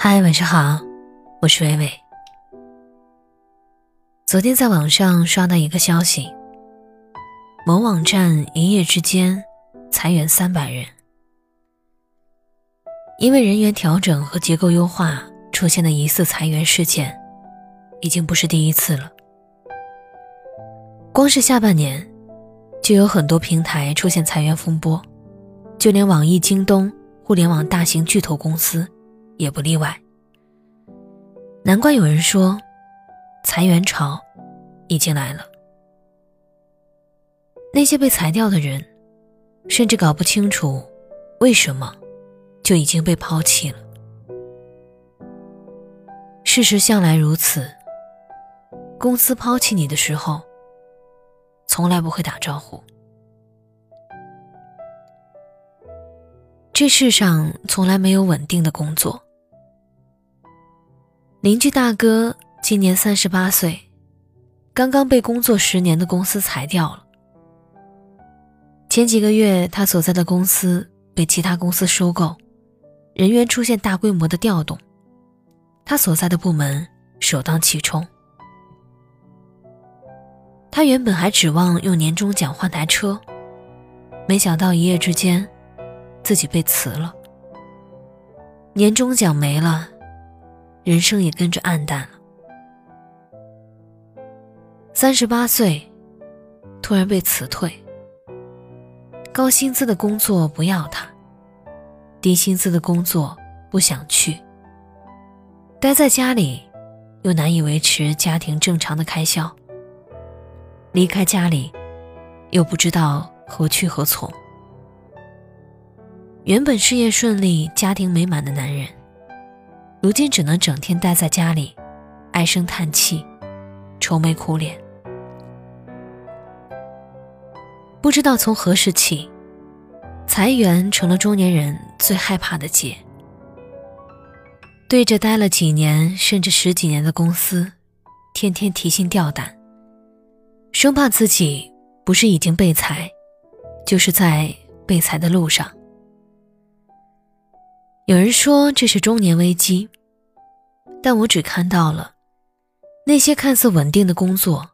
嗨，晚上好，我是微微。昨天在网上刷到一个消息，某网站一夜之间裁员三百人，因为人员调整和结构优化出现的疑似裁员事件，已经不是第一次了。光是下半年，就有很多平台出现裁员风波，就连网易、京东互联网大型巨头公司。也不例外。难怪有人说，裁员潮已经来了。那些被裁掉的人，甚至搞不清楚为什么，就已经被抛弃了。事实向来如此。公司抛弃你的时候，从来不会打招呼。这世上从来没有稳定的工作。邻居大哥今年三十八岁，刚刚被工作十年的公司裁掉了。前几个月，他所在的公司被其他公司收购，人员出现大规模的调动，他所在的部门首当其冲。他原本还指望用年终奖换台车，没想到一夜之间，自己被辞了。年终奖没了。人生也跟着黯淡了。三十八岁，突然被辞退。高薪资的工作不要他，低薪资的工作不想去。待在家里，又难以维持家庭正常的开销。离开家里，又不知道何去何从。原本事业顺利、家庭美满的男人。如今只能整天待在家里，唉声叹气，愁眉苦脸。不知道从何时起，裁员成了中年人最害怕的劫。对着待了几年甚至十几年的公司，天天提心吊胆，生怕自己不是已经被裁，就是在被裁的路上。有人说这是中年危机，但我只看到了那些看似稳定的工作，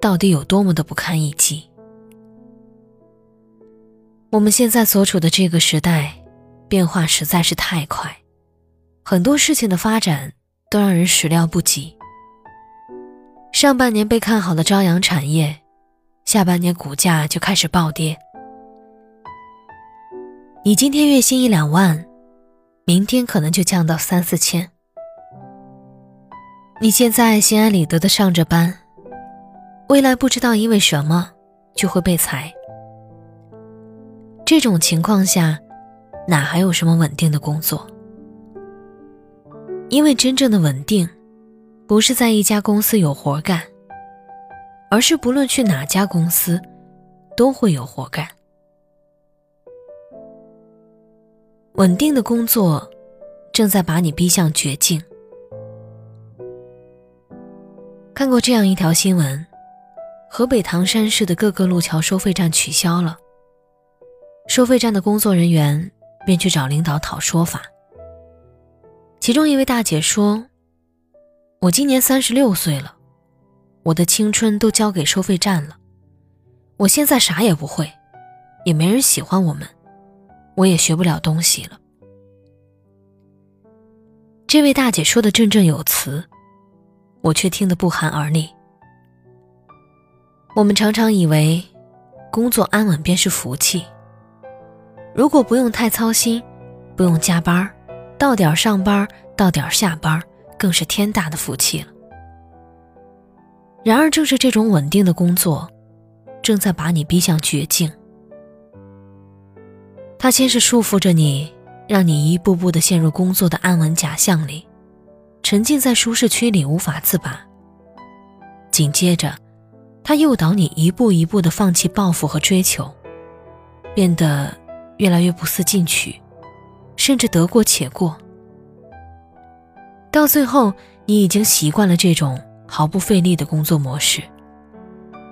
到底有多么的不堪一击。我们现在所处的这个时代，变化实在是太快，很多事情的发展都让人始料不及。上半年被看好的朝阳产业，下半年股价就开始暴跌。你今天月薪一两万。明天可能就降到三四千。你现在心安理得的上着班，未来不知道因为什么就会被裁。这种情况下，哪还有什么稳定的工作？因为真正的稳定，不是在一家公司有活干，而是不论去哪家公司，都会有活干。稳定的工作正在把你逼向绝境。看过这样一条新闻：河北唐山市的各个路桥收费站取消了，收费站的工作人员便去找领导讨说法。其中一位大姐说：“我今年三十六岁了，我的青春都交给收费站了，我现在啥也不会，也没人喜欢我们。”我也学不了东西了。这位大姐说的振振有词，我却听得不寒而栗。我们常常以为，工作安稳便是福气。如果不用太操心，不用加班，到点上班，到点下班，更是天大的福气了。然而，正是这种稳定的工作，正在把你逼向绝境。他先是束缚着你，让你一步步的陷入工作的安稳假象里，沉浸在舒适区里无法自拔。紧接着，他诱导你一步一步的放弃抱负和追求，变得越来越不思进取，甚至得过且过。到最后，你已经习惯了这种毫不费力的工作模式，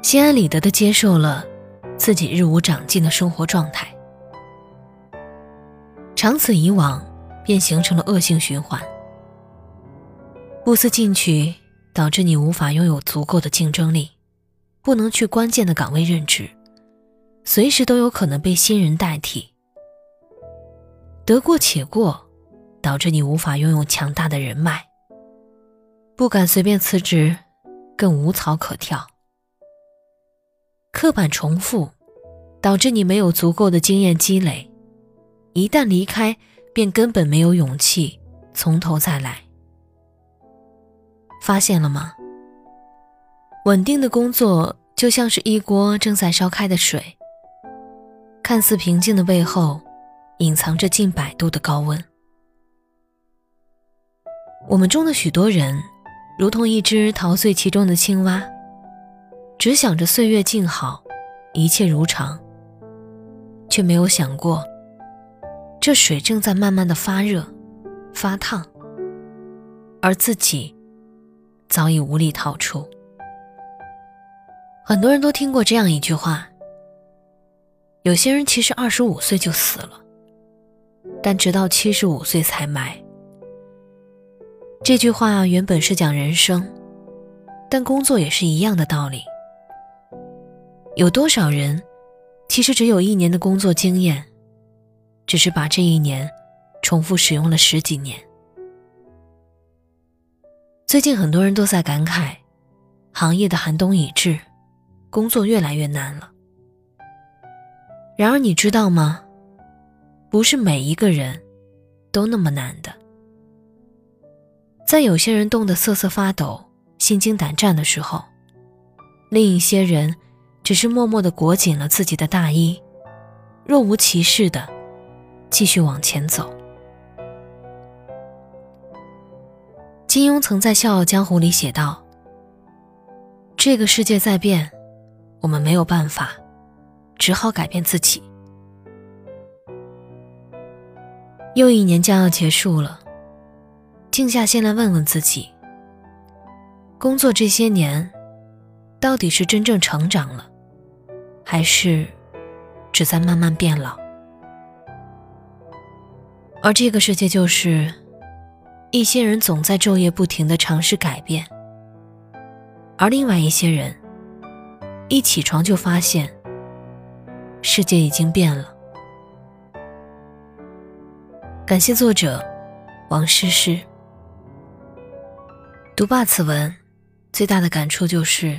心安理得的接受了自己日无长进的生活状态。长此以往，便形成了恶性循环。不思进取，导致你无法拥有足够的竞争力，不能去关键的岗位任职，随时都有可能被新人代替。得过且过，导致你无法拥有强大的人脉，不敢随便辞职，更无草可跳。刻板重复，导致你没有足够的经验积累，一旦离开，便根本没有勇气从头再来。发现了吗？稳定的工作就像是一锅正在烧开的水，看似平静的背后，隐藏着近百度的高温。我们中的许多人，如同一只陶醉其中的青蛙，只想着岁月静好，一切如常，却没有想过，这水正在慢慢的发热、发烫，而自己。早已无力逃出。很多人都听过这样一句话：有些人其实二十五岁就死了，但直到七十五岁才埋。这句话原本是讲人生，但工作也是一样的道理。有多少人其实只有一年的工作经验，只是把这一年重复使用了十几年？最近很多人都在感慨，行业的寒冬已至，工作越来越难了。然而你知道吗？不是每一个人都那么难的。在有些人冻得瑟瑟发抖、心惊胆战的时候，另一些人只是默默地裹紧了自己的大衣，若无其事的继续往前走。金庸曾在《笑傲江湖》里写道：“这个世界在变，我们没有办法，只好改变自己。”又一年将要结束了，静下心来问问自己：工作这些年，到底是真正成长了，还是只在慢慢变老？而这个世界就是……一些人总在昼夜不停的尝试改变，而另外一些人一起床就发现世界已经变了。感谢作者王诗诗。读罢此文，最大的感触就是：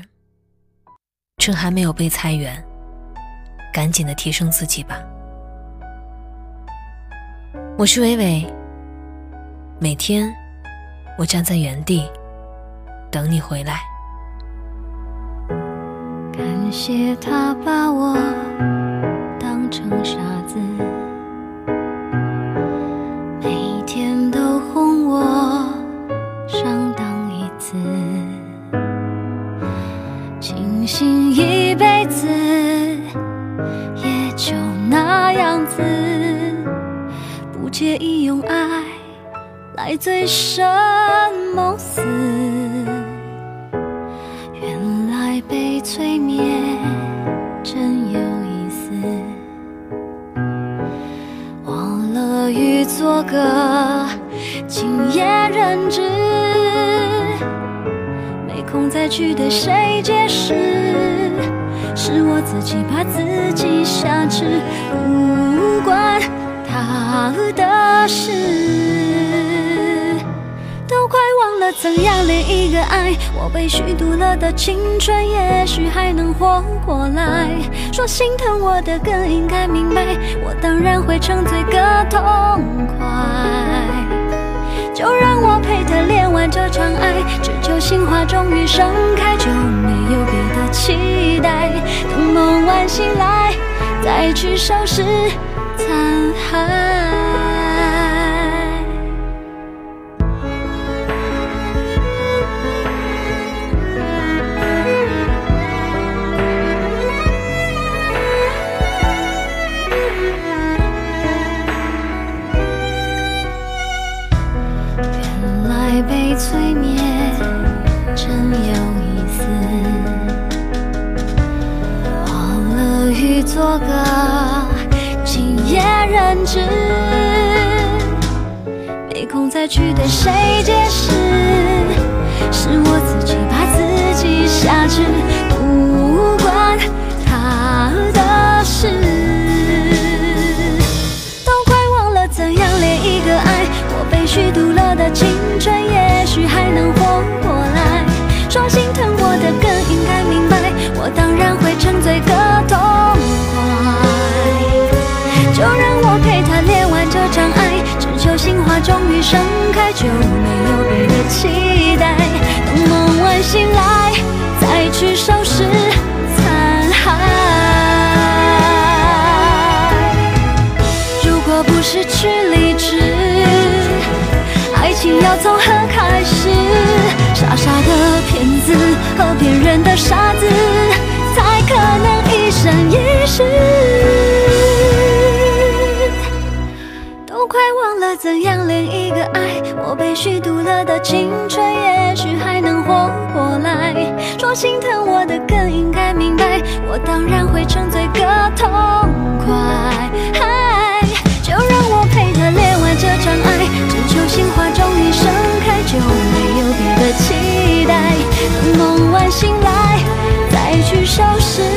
趁还没有被裁员，赶紧的提升自己吧。我是伟伟。每天，我站在原地等你回来。感谢他把我生梦死，原来被催眠真有意思。我乐于做个敬业人质，没空再去对谁解释，是我自己把自己挟持，不关他的事。快忘了怎样恋一个爱？我被虚度了的青春，也许还能活过来。说心疼我的更应该明白，我当然会沉醉个痛快。就让我陪他恋完这场爱，只求心花终于盛开，就没有别的期待。等梦完醒来，再去收拾残骸。再去对谁解释。是我自己把自己挟制，不关他的事。都快忘了怎样恋一个爱，我被虚度了的青春，也许还能活过来。说心疼我的更应该明白，我当然会沉醉个痛快。就让我陪他恋完这场爱，只求心花终于盛开，就没有别的期待。等梦完醒来，再去收拾残骸。如果不失去理智，爱情要从何开始？傻傻的骗子和骗人的傻子，才可能一生一世。怎样恋一个爱我被虚度了的青春也许还能活过来说心疼我的更应该明白我当然会沉醉个痛快嗨就让我陪他恋完这场爱只求心花终于盛开就没有别的期待等梦完醒来再去收拾。